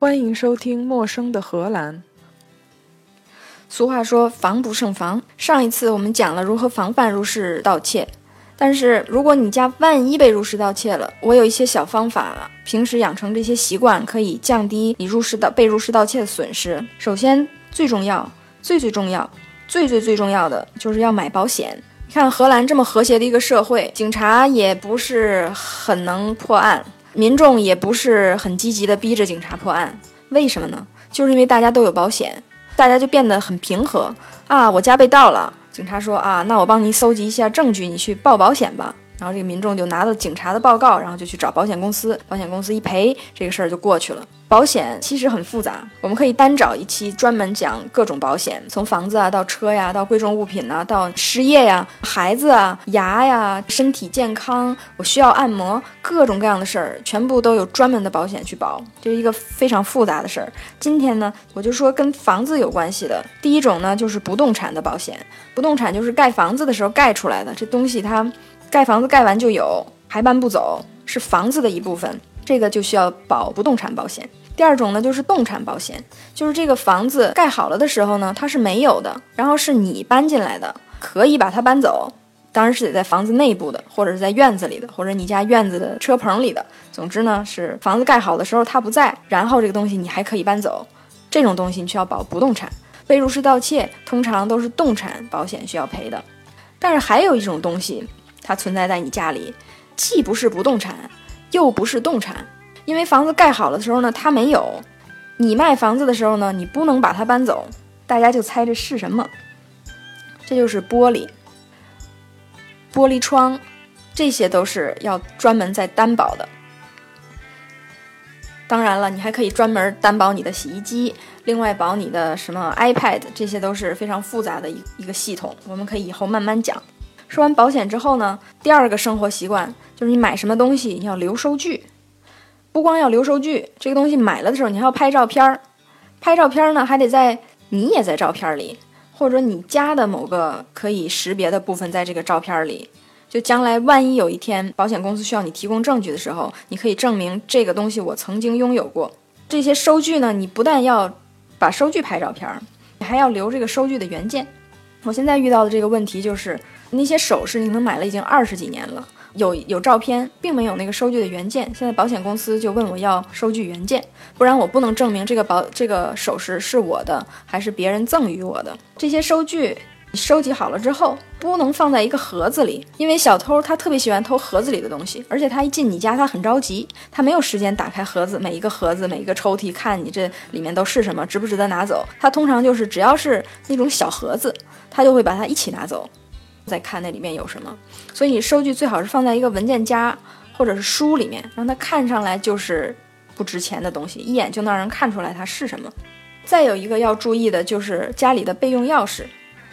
欢迎收听《陌生的荷兰》。俗话说“防不胜防”。上一次我们讲了如何防范入室盗窃，但是如果你家万一被入室盗窃了，我有一些小方法，平时养成这些习惯，可以降低你入室盗被入室盗窃的损失。首先，最重要、最最重要、最最最重要的就是要买保险。你看荷兰这么和谐的一个社会，警察也不是很能破案。民众也不是很积极的逼着警察破案，为什么呢？就是因为大家都有保险，大家就变得很平和啊。我家被盗了，警察说啊，那我帮你搜集一下证据，你去报保险吧。然后这个民众就拿到警察的报告，然后就去找保险公司，保险公司一赔，这个事儿就过去了。保险其实很复杂，我们可以单找一期专门讲各种保险，从房子啊到车呀，到贵重物品呐，到失业呀、孩子啊、牙呀、身体健康，我需要按摩，各种各样的事儿，全部都有专门的保险去保，这是一个非常复杂的事儿。今天呢，我就说跟房子有关系的，第一种呢就是不动产的保险，不动产就是盖房子的时候盖出来的，这东西它。盖房子盖完就有，还搬不走，是房子的一部分，这个就需要保不动产保险。第二种呢，就是动产保险，就是这个房子盖好了的时候呢，它是没有的，然后是你搬进来的，可以把它搬走，当然是得在房子内部的，或者是在院子里的，或者你家院子的车棚里的。总之呢，是房子盖好的时候它不在，然后这个东西你还可以搬走，这种东西你需要保不动产。被入室盗窃通常都是动产保险需要赔的，但是还有一种东西。它存在在你家里，既不是不动产，又不是动产，因为房子盖好了的时候呢，它没有；你卖房子的时候呢，你不能把它搬走。大家就猜这是什么？这就是玻璃、玻璃窗，这些都是要专门在担保的。当然了，你还可以专门担保你的洗衣机，另外保你的什么 iPad，这些都是非常复杂的一一个系统，我们可以以后慢慢讲。说完保险之后呢，第二个生活习惯就是你买什么东西你要留收据，不光要留收据，这个东西买了的时候你还要拍照片儿，拍照片呢还得在你也在照片里，或者你家的某个可以识别的部分在这个照片里，就将来万一有一天保险公司需要你提供证据的时候，你可以证明这个东西我曾经拥有过。这些收据呢，你不但要把收据拍照片，你还要留这个收据的原件。我现在遇到的这个问题就是。那些首饰你可能买了已经二十几年了，有有照片，并没有那个收据的原件。现在保险公司就问我要收据原件，不然我不能证明这个保这个首饰是我的还是别人赠予我的。这些收据你收集好了之后，不能放在一个盒子里，因为小偷他特别喜欢偷盒子里的东西，而且他一进你家他很着急，他没有时间打开盒子每一个盒子每一个抽屉看你这里面都是什么，值不值得拿走。他通常就是只要是那种小盒子，他就会把它一起拿走。再看那里面有什么，所以你收据最好是放在一个文件夹或者是书里面，让它看上来就是不值钱的东西，一眼就能让人看出来它是什么。再有一个要注意的就是家里的备用钥匙，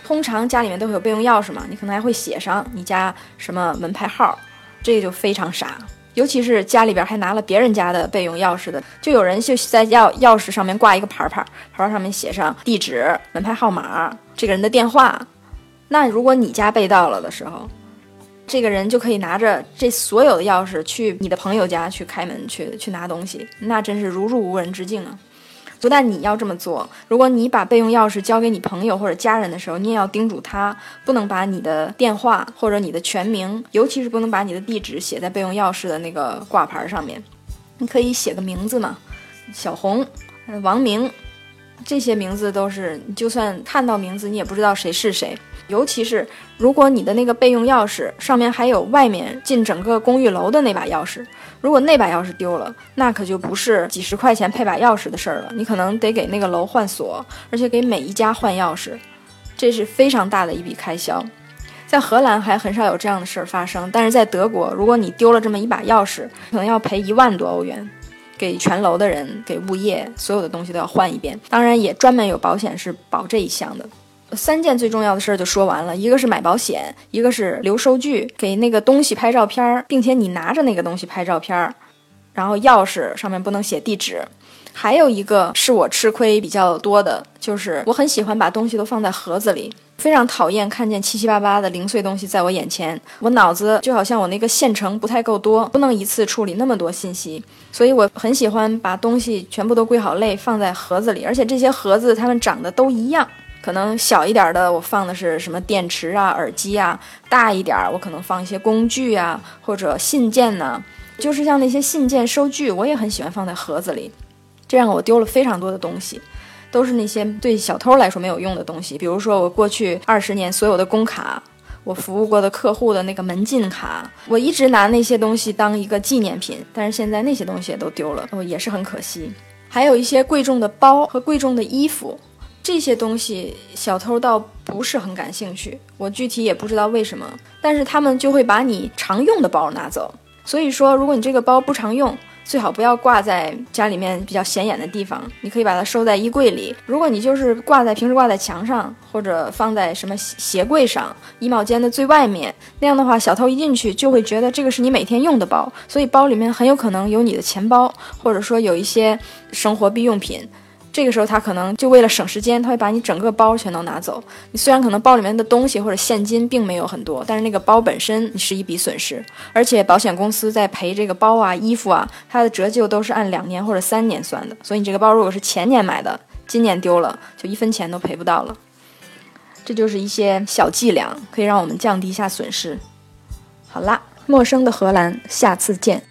通常家里面都会有备用钥匙嘛，你可能还会写上你家什么门牌号，这个就非常傻。尤其是家里边还拿了别人家的备用钥匙的，就有人就在钥钥匙上面挂一个牌牌，牌牌上面写上地址、门牌号码、这个人的电话。那如果你家被盗了的时候，这个人就可以拿着这所有的钥匙去你的朋友家去开门去去拿东西，那真是如入无人之境啊！不但你要这么做，如果你把备用钥匙交给你朋友或者家人的时候，你也要叮嘱他不能把你的电话或者你的全名，尤其是不能把你的地址写在备用钥匙的那个挂牌上面。你可以写个名字嘛，小红、王明，这些名字都是你，就算看到名字，你也不知道谁是谁。尤其是如果你的那个备用钥匙上面还有外面进整个公寓楼的那把钥匙，如果那把钥匙丢了，那可就不是几十块钱配把钥匙的事儿了，你可能得给那个楼换锁，而且给每一家换钥匙，这是非常大的一笔开销。在荷兰还很少有这样的事儿发生，但是在德国，如果你丢了这么一把钥匙，可能要赔一万多欧元，给全楼的人、给物业，所有的东西都要换一遍。当然，也专门有保险是保这一项的。三件最重要的事儿就说完了，一个是买保险，一个是留收据，给那个东西拍照片，并且你拿着那个东西拍照片，然后钥匙上面不能写地址，还有一个是我吃亏比较多的，就是我很喜欢把东西都放在盒子里，非常讨厌看见七七八八的零碎东西在我眼前，我脑子就好像我那个线程不太够多，不能一次处理那么多信息，所以我很喜欢把东西全部都归好类，放在盒子里，而且这些盒子它们长得都一样。可能小一点的，我放的是什么电池啊、耳机啊；大一点，我可能放一些工具啊，或者信件呢。就是像那些信件、收据，我也很喜欢放在盒子里，这样我丢了非常多的东西。都是那些对小偷来说没有用的东西，比如说我过去二十年所有的工卡，我服务过的客户的那个门禁卡，我一直拿那些东西当一个纪念品，但是现在那些东西也都丢了，哦，也是很可惜。还有一些贵重的包和贵重的衣服，这些东西小偷倒不是很感兴趣，我具体也不知道为什么，但是他们就会把你常用的包拿走。所以说，如果你这个包不常用，最好不要挂在家里面比较显眼的地方，你可以把它收在衣柜里。如果你就是挂在平时挂在墙上，或者放在什么鞋柜上、衣帽间的最外面，那样的话，小偷一进去就会觉得这个是你每天用的包，所以包里面很有可能有你的钱包，或者说有一些生活必用品。这个时候，他可能就为了省时间，他会把你整个包全都拿走。你虽然可能包里面的东西或者现金并没有很多，但是那个包本身你是一笔损失。而且保险公司在赔这个包啊、衣服啊，它的折旧都是按两年或者三年算的。所以你这个包如果是前年买的，今年丢了，就一分钱都赔不到了。这就是一些小伎俩，可以让我们降低一下损失。好啦，陌生的荷兰，下次见。